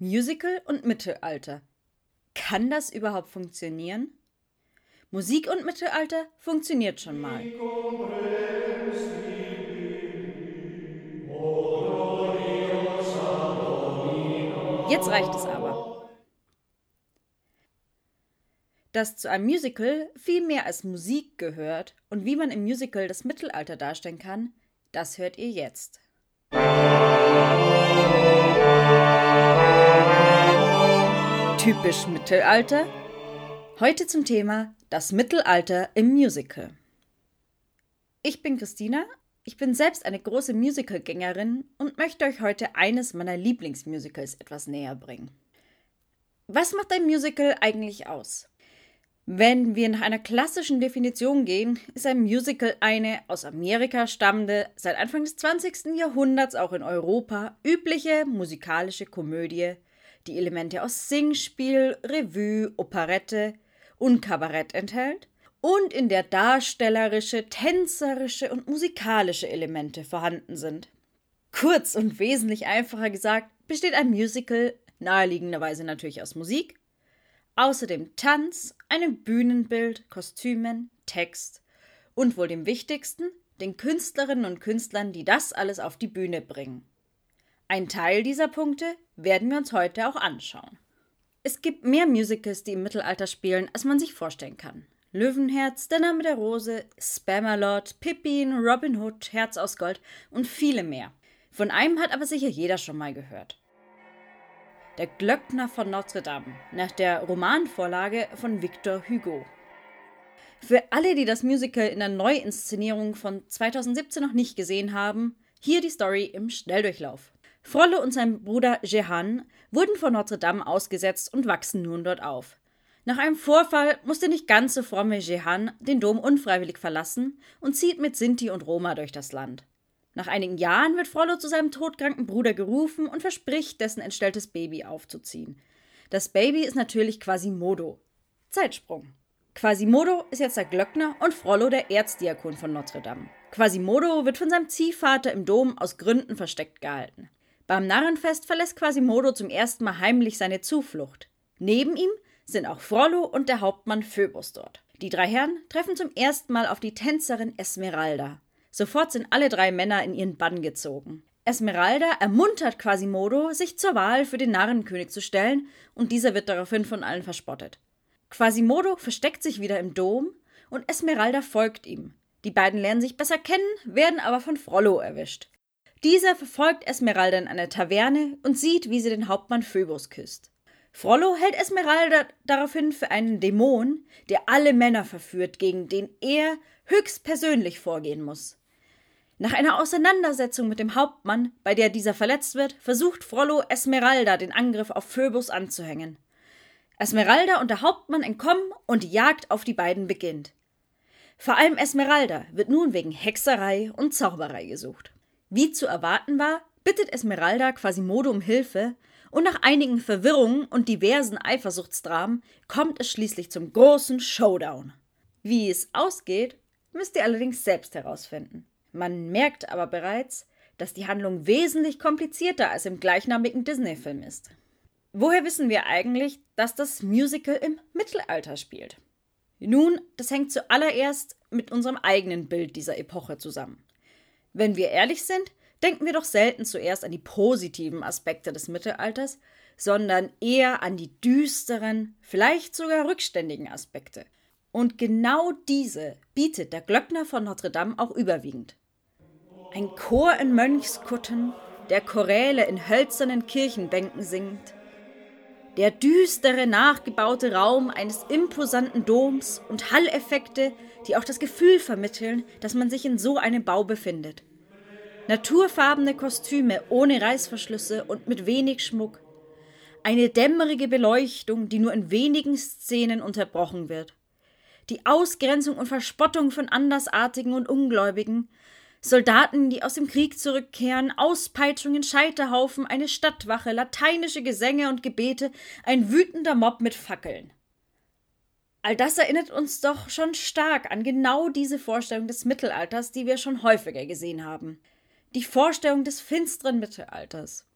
Musical und Mittelalter. Kann das überhaupt funktionieren? Musik und Mittelalter funktioniert schon mal. Jetzt reicht es aber. Dass zu einem Musical viel mehr als Musik gehört und wie man im Musical das Mittelalter darstellen kann, das hört ihr jetzt. Typisch Mittelalter? Heute zum Thema das Mittelalter im Musical. Ich bin Christina, ich bin selbst eine große Musicalgängerin und möchte euch heute eines meiner Lieblingsmusicals etwas näher bringen. Was macht ein Musical eigentlich aus? Wenn wir nach einer klassischen Definition gehen, ist ein Musical eine aus Amerika stammende, seit Anfang des 20. Jahrhunderts auch in Europa übliche musikalische Komödie, die Elemente aus Singspiel, Revue, Operette und Kabarett enthält und in der darstellerische, tänzerische und musikalische Elemente vorhanden sind. Kurz und wesentlich einfacher gesagt, besteht ein Musical naheliegenderweise natürlich aus Musik, außerdem Tanz, einem Bühnenbild, Kostümen, Text und wohl dem wichtigsten, den Künstlerinnen und Künstlern, die das alles auf die Bühne bringen. Ein Teil dieser Punkte werden wir uns heute auch anschauen. Es gibt mehr Musicals, die im Mittelalter spielen, als man sich vorstellen kann. Löwenherz, Der Name der Rose, Spamalot, Pippin, Robin Hood, Herz aus Gold und viele mehr. Von einem hat aber sicher jeder schon mal gehört. Der Glöckner von Notre Dame, nach der Romanvorlage von Victor Hugo. Für alle, die das Musical in der Neuinszenierung von 2017 noch nicht gesehen haben, hier die Story im Schnelldurchlauf. Frolle und sein Bruder Jehan wurden vor Notre Dame ausgesetzt und wachsen nun dort auf. Nach einem Vorfall muss der nicht ganz so fromme Jehan den Dom unfreiwillig verlassen und zieht mit Sinti und Roma durch das Land. Nach einigen Jahren wird Frollo zu seinem todkranken Bruder gerufen und verspricht, dessen entstelltes Baby aufzuziehen. Das Baby ist natürlich Quasimodo. Zeitsprung. Quasimodo ist jetzt der Glöckner und Frollo der Erzdiakon von Notre Dame. Quasimodo wird von seinem Ziehvater im Dom aus Gründen versteckt gehalten. Beim Narrenfest verlässt Quasimodo zum ersten Mal heimlich seine Zuflucht. Neben ihm sind auch Frollo und der Hauptmann Phoebus dort. Die drei Herren treffen zum ersten Mal auf die Tänzerin Esmeralda. Sofort sind alle drei Männer in ihren Bann gezogen. Esmeralda ermuntert Quasimodo, sich zur Wahl für den Narrenkönig zu stellen, und dieser wird daraufhin von allen verspottet. Quasimodo versteckt sich wieder im Dom und Esmeralda folgt ihm. Die beiden lernen sich besser kennen, werden aber von Frollo erwischt. Dieser verfolgt Esmeralda in eine Taverne und sieht, wie sie den Hauptmann Phoebus küsst. Frollo hält Esmeralda daraufhin für einen Dämon, der alle Männer verführt, gegen den er höchstpersönlich vorgehen muss. Nach einer Auseinandersetzung mit dem Hauptmann, bei der dieser verletzt wird, versucht Frollo Esmeralda den Angriff auf Phoebus anzuhängen. Esmeralda und der Hauptmann entkommen und die Jagd auf die beiden beginnt. Vor allem Esmeralda wird nun wegen Hexerei und Zauberei gesucht. Wie zu erwarten war, bittet Esmeralda Quasimodo um Hilfe und nach einigen Verwirrungen und diversen Eifersuchtsdramen kommt es schließlich zum großen Showdown. Wie es ausgeht, müsst ihr allerdings selbst herausfinden. Man merkt aber bereits, dass die Handlung wesentlich komplizierter als im gleichnamigen Disney-Film ist. Woher wissen wir eigentlich, dass das Musical im Mittelalter spielt? Nun, das hängt zuallererst mit unserem eigenen Bild dieser Epoche zusammen. Wenn wir ehrlich sind, denken wir doch selten zuerst an die positiven Aspekte des Mittelalters, sondern eher an die düsteren, vielleicht sogar rückständigen Aspekte. Und genau diese bietet der Glöckner von Notre Dame auch überwiegend. Ein Chor in Mönchskutten, der Choräle in hölzernen Kirchenbänken singt, der düstere, nachgebaute Raum eines imposanten Doms und Halleffekte, die auch das Gefühl vermitteln, dass man sich in so einem Bau befindet. Naturfarbene Kostüme ohne Reißverschlüsse und mit wenig Schmuck. Eine dämmerige Beleuchtung, die nur in wenigen Szenen unterbrochen wird. Die Ausgrenzung und Verspottung von Andersartigen und Ungläubigen, Soldaten, die aus dem Krieg zurückkehren, Auspeitschungen, Scheiterhaufen, eine Stadtwache, lateinische Gesänge und Gebete, ein wütender Mob mit Fackeln. All das erinnert uns doch schon stark an genau diese Vorstellung des Mittelalters, die wir schon häufiger gesehen haben. Die Vorstellung des finsteren Mittelalters.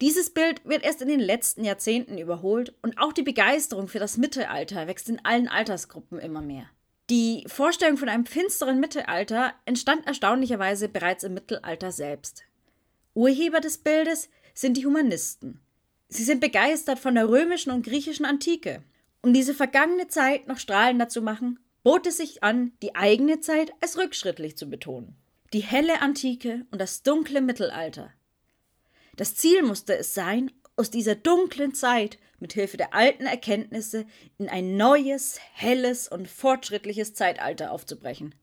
Dieses Bild wird erst in den letzten Jahrzehnten überholt und auch die Begeisterung für das Mittelalter wächst in allen Altersgruppen immer mehr. Die Vorstellung von einem finsteren Mittelalter entstand erstaunlicherweise bereits im Mittelalter selbst. Urheber des Bildes sind die Humanisten. Sie sind begeistert von der römischen und griechischen Antike. Um diese vergangene Zeit noch strahlender zu machen, bot es sich an, die eigene Zeit als rückschrittlich zu betonen. Die helle Antike und das dunkle Mittelalter. Das Ziel musste es sein, aus dieser dunklen Zeit mit Hilfe der alten Erkenntnisse in ein neues, helles und fortschrittliches Zeitalter aufzubrechen.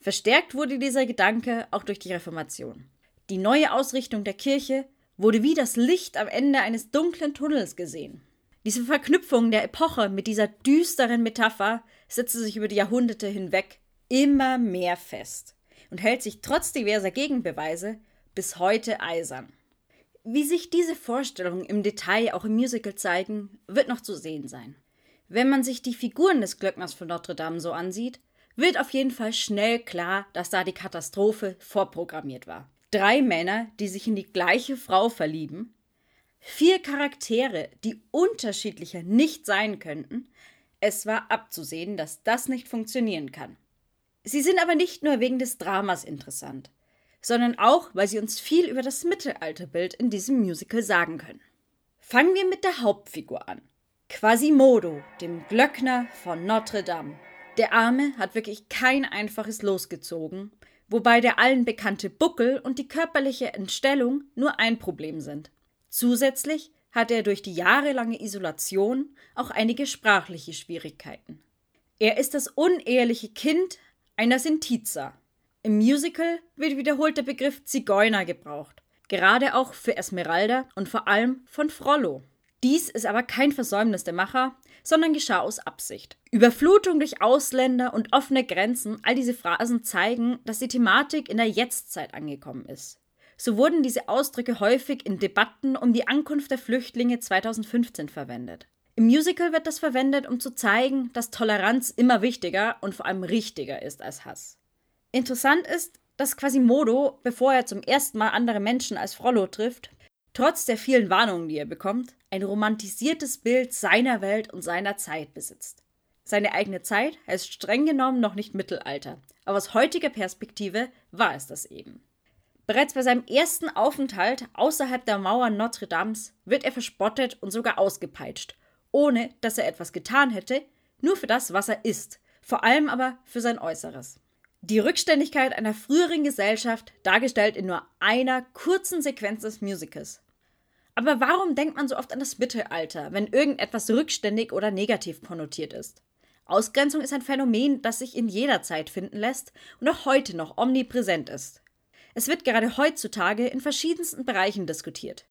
Verstärkt wurde dieser Gedanke auch durch die Reformation. Die neue Ausrichtung der Kirche wurde wie das Licht am Ende eines dunklen Tunnels gesehen. Diese Verknüpfung der Epoche mit dieser düsteren Metapher setzte sich über die Jahrhunderte hinweg immer mehr fest und hält sich trotz diverser Gegenbeweise bis heute eisern. Wie sich diese Vorstellungen im Detail auch im Musical zeigen, wird noch zu sehen sein. Wenn man sich die Figuren des Glöckners von Notre Dame so ansieht, wird auf jeden Fall schnell klar, dass da die Katastrophe vorprogrammiert war. Drei Männer, die sich in die gleiche Frau verlieben, vier Charaktere, die unterschiedlicher nicht sein könnten, es war abzusehen, dass das nicht funktionieren kann. Sie sind aber nicht nur wegen des Dramas interessant sondern auch, weil sie uns viel über das Mittelalterbild in diesem Musical sagen können. Fangen wir mit der Hauptfigur an. Quasimodo, dem Glöckner von Notre Dame. Der Arme hat wirklich kein einfaches Los gezogen, wobei der allen bekannte Buckel und die körperliche Entstellung nur ein Problem sind. Zusätzlich hat er durch die jahrelange Isolation auch einige sprachliche Schwierigkeiten. Er ist das uneheliche Kind einer Sintiza, im Musical wird wiederholt der Begriff Zigeuner gebraucht, gerade auch für Esmeralda und vor allem von Frollo. Dies ist aber kein Versäumnis der Macher, sondern geschah aus Absicht. Überflutung durch Ausländer und offene Grenzen, all diese Phrasen zeigen, dass die Thematik in der Jetztzeit angekommen ist. So wurden diese Ausdrücke häufig in Debatten um die Ankunft der Flüchtlinge 2015 verwendet. Im Musical wird das verwendet, um zu zeigen, dass Toleranz immer wichtiger und vor allem richtiger ist als Hass. Interessant ist, dass Quasimodo, bevor er zum ersten Mal andere Menschen als Frollo trifft, trotz der vielen Warnungen, die er bekommt, ein romantisiertes Bild seiner Welt und seiner Zeit besitzt. Seine eigene Zeit heißt streng genommen noch nicht Mittelalter, aber aus heutiger Perspektive war es das eben. Bereits bei seinem ersten Aufenthalt außerhalb der Mauern Notre Dames wird er verspottet und sogar ausgepeitscht, ohne dass er etwas getan hätte, nur für das, was er ist, vor allem aber für sein Äußeres. Die Rückständigkeit einer früheren Gesellschaft dargestellt in nur einer kurzen Sequenz des Musicals. Aber warum denkt man so oft an das Mittelalter, wenn irgendetwas rückständig oder negativ konnotiert ist? Ausgrenzung ist ein Phänomen, das sich in jeder Zeit finden lässt und auch heute noch omnipräsent ist. Es wird gerade heutzutage in verschiedensten Bereichen diskutiert.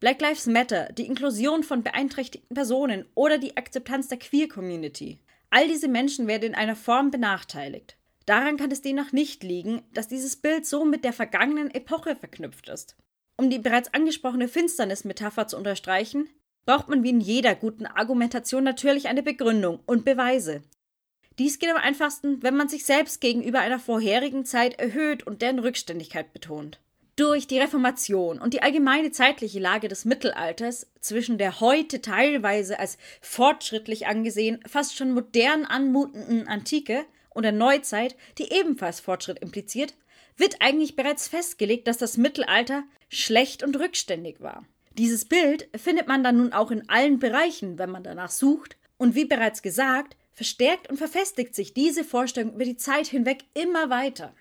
Black Lives Matter, die Inklusion von beeinträchtigten Personen oder die Akzeptanz der Queer Community. All diese Menschen werden in einer Form benachteiligt. Daran kann es demnach nicht liegen, dass dieses Bild so mit der vergangenen Epoche verknüpft ist. Um die bereits angesprochene Finsternismetapher zu unterstreichen, braucht man wie in jeder guten Argumentation natürlich eine Begründung und Beweise. Dies geht am einfachsten, wenn man sich selbst gegenüber einer vorherigen Zeit erhöht und deren Rückständigkeit betont. Durch die Reformation und die allgemeine zeitliche Lage des Mittelalters zwischen der heute teilweise als fortschrittlich angesehen, fast schon modern anmutenden Antike und der Neuzeit, die ebenfalls Fortschritt impliziert, wird eigentlich bereits festgelegt, dass das Mittelalter schlecht und rückständig war. Dieses Bild findet man dann nun auch in allen Bereichen, wenn man danach sucht, und wie bereits gesagt, verstärkt und verfestigt sich diese Vorstellung über die Zeit hinweg immer weiter.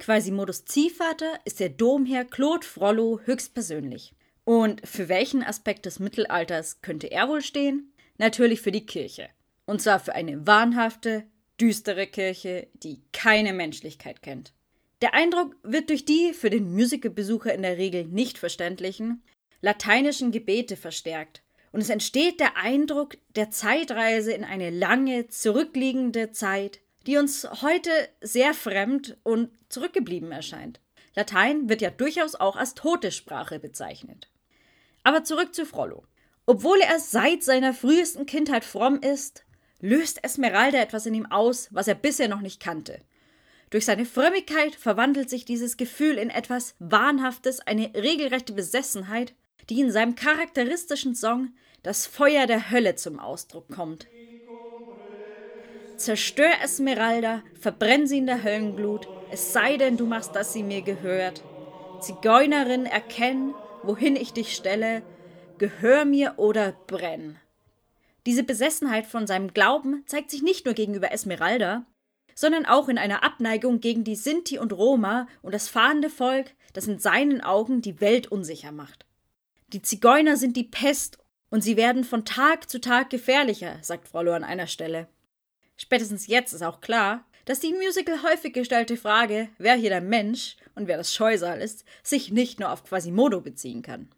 Quasimodus Ziehvater ist der Domherr Claude Frollo höchstpersönlich. Und für welchen Aspekt des Mittelalters könnte er wohl stehen? Natürlich für die Kirche. Und zwar für eine wahnhafte, düstere Kirche, die keine Menschlichkeit kennt. Der Eindruck wird durch die für den Musicalbesucher in der Regel nicht verständlichen lateinischen Gebete verstärkt und es entsteht der Eindruck der Zeitreise in eine lange, zurückliegende Zeit, die uns heute sehr fremd und zurückgeblieben erscheint. Latein wird ja durchaus auch als tote Sprache bezeichnet. Aber zurück zu Frollo. Obwohl er seit seiner frühesten Kindheit fromm ist, löst Esmeralda etwas in ihm aus, was er bisher noch nicht kannte. Durch seine Frömmigkeit verwandelt sich dieses Gefühl in etwas Wahnhaftes, eine regelrechte Besessenheit, die in seinem charakteristischen Song das Feuer der Hölle zum Ausdruck kommt. Zerstör Esmeralda, verbrenn sie in der Höllenglut, es sei denn, du machst, dass sie mir gehört. Zigeunerin, erkenn, wohin ich dich stelle, gehör mir oder brenn. Diese Besessenheit von seinem Glauben zeigt sich nicht nur gegenüber Esmeralda, sondern auch in einer Abneigung gegen die Sinti und Roma und das fahrende Volk, das in seinen Augen die Welt unsicher macht. Die Zigeuner sind die Pest und sie werden von Tag zu Tag gefährlicher, sagt Frollo an einer Stelle. Spätestens jetzt ist auch klar, dass die Musical häufig gestellte Frage, wer hier der Mensch und wer das Scheusal ist, sich nicht nur auf Quasimodo beziehen kann.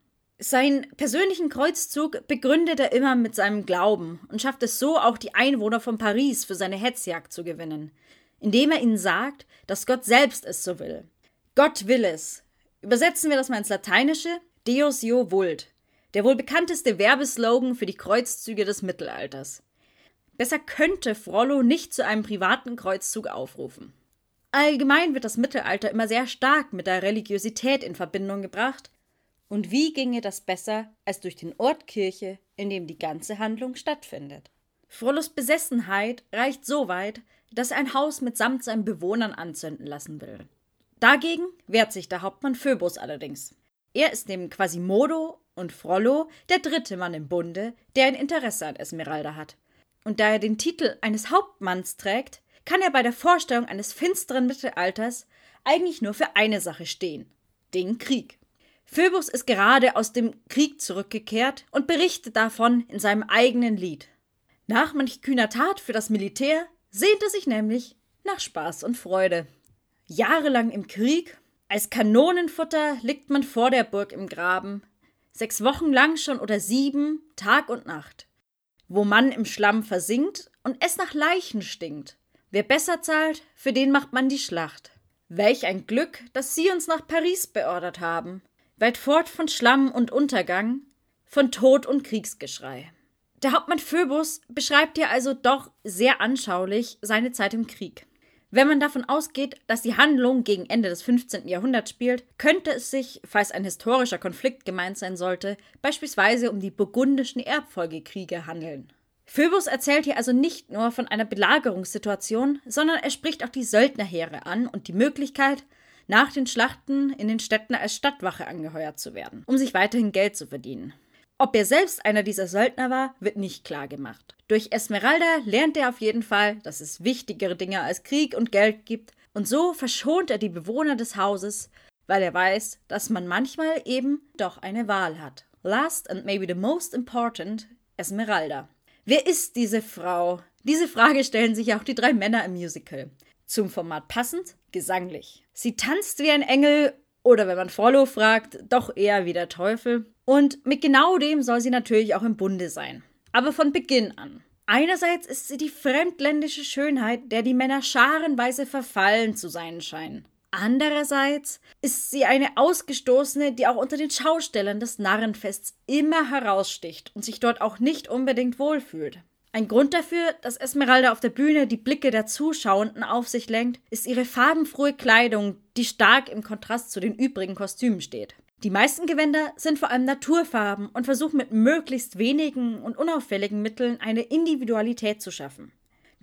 Seinen persönlichen Kreuzzug begründet er immer mit seinem Glauben und schafft es so auch die Einwohner von Paris für seine Hetzjagd zu gewinnen, indem er ihnen sagt, dass Gott selbst es so will. Gott will es. Übersetzen wir das mal ins Lateinische, Deus jo vult, der wohl bekannteste Werbeslogan für die Kreuzzüge des Mittelalters. Besser könnte Frollo nicht zu einem privaten Kreuzzug aufrufen. Allgemein wird das Mittelalter immer sehr stark mit der Religiosität in Verbindung gebracht, und wie ginge das besser als durch den Ort Kirche, in dem die ganze Handlung stattfindet? Frollos Besessenheit reicht so weit, dass er ein Haus mitsamt seinen Bewohnern anzünden lassen will. Dagegen wehrt sich der Hauptmann Phoebus allerdings. Er ist neben Quasimodo und Frollo der dritte Mann im Bunde, der ein Interesse an Esmeralda hat. Und da er den Titel eines Hauptmanns trägt, kann er bei der Vorstellung eines finsteren Mittelalters eigentlich nur für eine Sache stehen: den Krieg. Phoebus ist gerade aus dem Krieg zurückgekehrt und berichtet davon in seinem eigenen Lied. Nach manch kühner Tat für das Militär sehnt er sich nämlich nach Spaß und Freude. Jahrelang im Krieg, als Kanonenfutter liegt man vor der Burg im Graben, sechs Wochen lang schon oder sieben, Tag und Nacht, wo man im Schlamm versinkt und es nach Leichen stinkt. Wer besser zahlt, für den macht man die Schlacht. Welch ein Glück, dass Sie uns nach Paris beordert haben weit fort von Schlamm und Untergang, von Tod und Kriegsgeschrei. Der Hauptmann Phoebus beschreibt hier also doch sehr anschaulich seine Zeit im Krieg. Wenn man davon ausgeht, dass die Handlung gegen Ende des 15. Jahrhunderts spielt, könnte es sich, falls ein historischer Konflikt gemeint sein sollte, beispielsweise um die burgundischen Erbfolgekriege handeln. Phoebus erzählt hier also nicht nur von einer Belagerungssituation, sondern er spricht auch die Söldnerheere an und die Möglichkeit, nach den Schlachten in den Städten als Stadtwache angeheuert zu werden, um sich weiterhin Geld zu verdienen. Ob er selbst einer dieser Söldner war, wird nicht klar gemacht. Durch Esmeralda lernt er auf jeden Fall, dass es wichtigere Dinge als Krieg und Geld gibt, und so verschont er die Bewohner des Hauses, weil er weiß, dass man manchmal eben doch eine Wahl hat. Last and maybe the most important, Esmeralda. Wer ist diese Frau? Diese Frage stellen sich auch die drei Männer im Musical. Zum Format passend, gesanglich. Sie tanzt wie ein Engel oder wenn man Frollo fragt, doch eher wie der Teufel. Und mit genau dem soll sie natürlich auch im Bunde sein. Aber von Beginn an. Einerseits ist sie die fremdländische Schönheit, der die Männer scharenweise verfallen zu sein scheinen. Andererseits ist sie eine Ausgestoßene, die auch unter den Schaustellern des Narrenfests immer heraussticht und sich dort auch nicht unbedingt wohlfühlt. Ein Grund dafür, dass Esmeralda auf der Bühne die Blicke der Zuschauenden auf sich lenkt, ist ihre farbenfrohe Kleidung, die stark im Kontrast zu den übrigen Kostümen steht. Die meisten Gewänder sind vor allem Naturfarben und versuchen mit möglichst wenigen und unauffälligen Mitteln eine Individualität zu schaffen.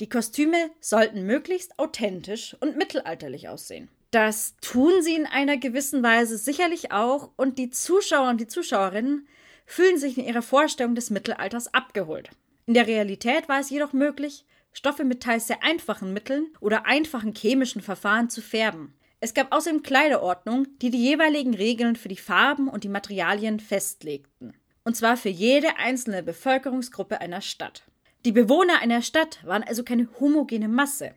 Die Kostüme sollten möglichst authentisch und mittelalterlich aussehen. Das tun sie in einer gewissen Weise sicherlich auch und die Zuschauer und die Zuschauerinnen fühlen sich in ihrer Vorstellung des Mittelalters abgeholt. In der Realität war es jedoch möglich, Stoffe mit teils sehr einfachen Mitteln oder einfachen chemischen Verfahren zu färben. Es gab außerdem Kleiderordnungen, die die jeweiligen Regeln für die Farben und die Materialien festlegten. Und zwar für jede einzelne Bevölkerungsgruppe einer Stadt. Die Bewohner einer Stadt waren also keine homogene Masse.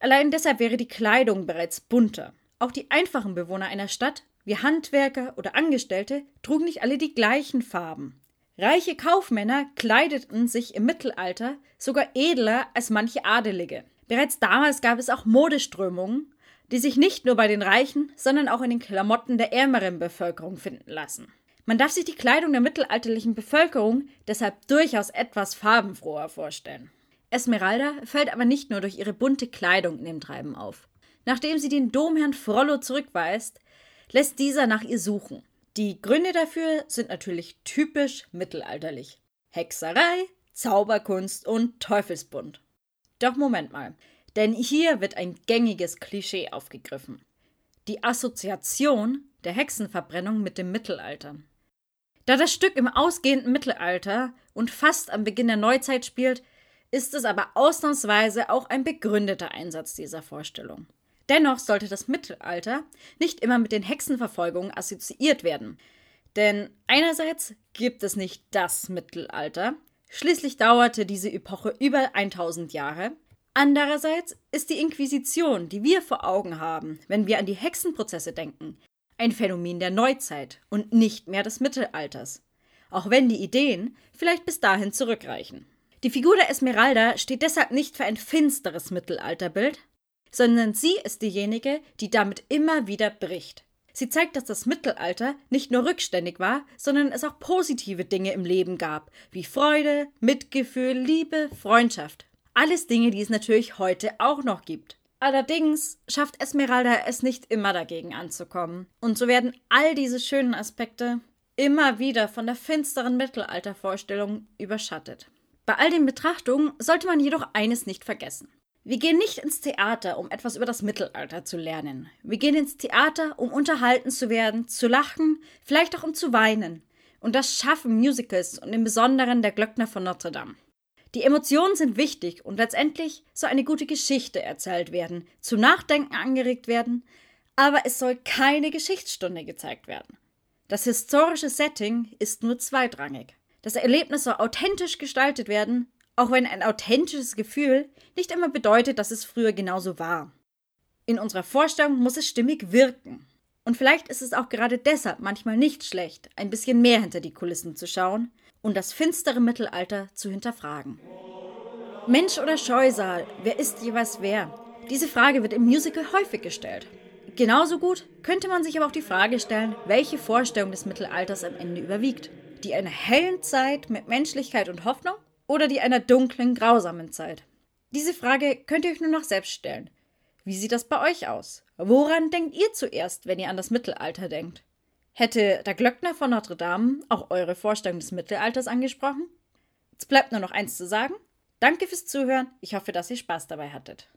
Allein deshalb wäre die Kleidung bereits bunter. Auch die einfachen Bewohner einer Stadt, wie Handwerker oder Angestellte, trugen nicht alle die gleichen Farben. Reiche Kaufmänner kleideten sich im Mittelalter sogar edler als manche Adelige. Bereits damals gab es auch Modeströmungen, die sich nicht nur bei den Reichen, sondern auch in den Klamotten der ärmeren Bevölkerung finden lassen. Man darf sich die Kleidung der mittelalterlichen Bevölkerung deshalb durchaus etwas farbenfroher vorstellen. Esmeralda fällt aber nicht nur durch ihre bunte Kleidung in dem Treiben auf. Nachdem sie den Domherrn Frollo zurückweist, lässt dieser nach ihr suchen. Die Gründe dafür sind natürlich typisch mittelalterlich. Hexerei, Zauberkunst und Teufelsbund. Doch Moment mal, denn hier wird ein gängiges Klischee aufgegriffen. Die Assoziation der Hexenverbrennung mit dem Mittelalter. Da das Stück im ausgehenden Mittelalter und fast am Beginn der Neuzeit spielt, ist es aber ausnahmsweise auch ein begründeter Einsatz dieser Vorstellung. Dennoch sollte das Mittelalter nicht immer mit den Hexenverfolgungen assoziiert werden. Denn einerseits gibt es nicht das Mittelalter, schließlich dauerte diese Epoche über 1000 Jahre, andererseits ist die Inquisition, die wir vor Augen haben, wenn wir an die Hexenprozesse denken, ein Phänomen der Neuzeit und nicht mehr des Mittelalters, auch wenn die Ideen vielleicht bis dahin zurückreichen. Die Figur der Esmeralda steht deshalb nicht für ein finsteres Mittelalterbild, sondern sie ist diejenige, die damit immer wieder bricht. Sie zeigt, dass das Mittelalter nicht nur rückständig war, sondern es auch positive Dinge im Leben gab, wie Freude, Mitgefühl, Liebe, Freundschaft. Alles Dinge, die es natürlich heute auch noch gibt. Allerdings schafft Esmeralda es nicht immer dagegen anzukommen. Und so werden all diese schönen Aspekte immer wieder von der finsteren Mittelaltervorstellung überschattet. Bei all den Betrachtungen sollte man jedoch eines nicht vergessen. Wir gehen nicht ins Theater, um etwas über das Mittelalter zu lernen. Wir gehen ins Theater, um unterhalten zu werden, zu lachen, vielleicht auch um zu weinen. Und das schaffen Musicals und im Besonderen der Glöckner von Notre Dame. Die Emotionen sind wichtig und letztendlich soll eine gute Geschichte erzählt werden, zum Nachdenken angeregt werden, aber es soll keine Geschichtsstunde gezeigt werden. Das historische Setting ist nur zweitrangig. Das Erlebnis soll authentisch gestaltet werden, auch wenn ein authentisches Gefühl nicht immer bedeutet, dass es früher genauso war. In unserer Vorstellung muss es stimmig wirken. Und vielleicht ist es auch gerade deshalb manchmal nicht schlecht, ein bisschen mehr hinter die Kulissen zu schauen und das finstere Mittelalter zu hinterfragen. Mensch oder Scheusal, wer ist jeweils wer? Diese Frage wird im Musical häufig gestellt. Genauso gut könnte man sich aber auch die Frage stellen, welche Vorstellung des Mittelalters am Ende überwiegt. Die einer hellen Zeit mit Menschlichkeit und Hoffnung oder die einer dunklen, grausamen Zeit? Diese Frage könnt ihr euch nur noch selbst stellen. Wie sieht das bei euch aus? Woran denkt ihr zuerst, wenn ihr an das Mittelalter denkt? Hätte der Glöckner von Notre Dame auch eure Vorstellung des Mittelalters angesprochen? Jetzt bleibt nur noch eins zu sagen. Danke fürs Zuhören. Ich hoffe, dass ihr Spaß dabei hattet.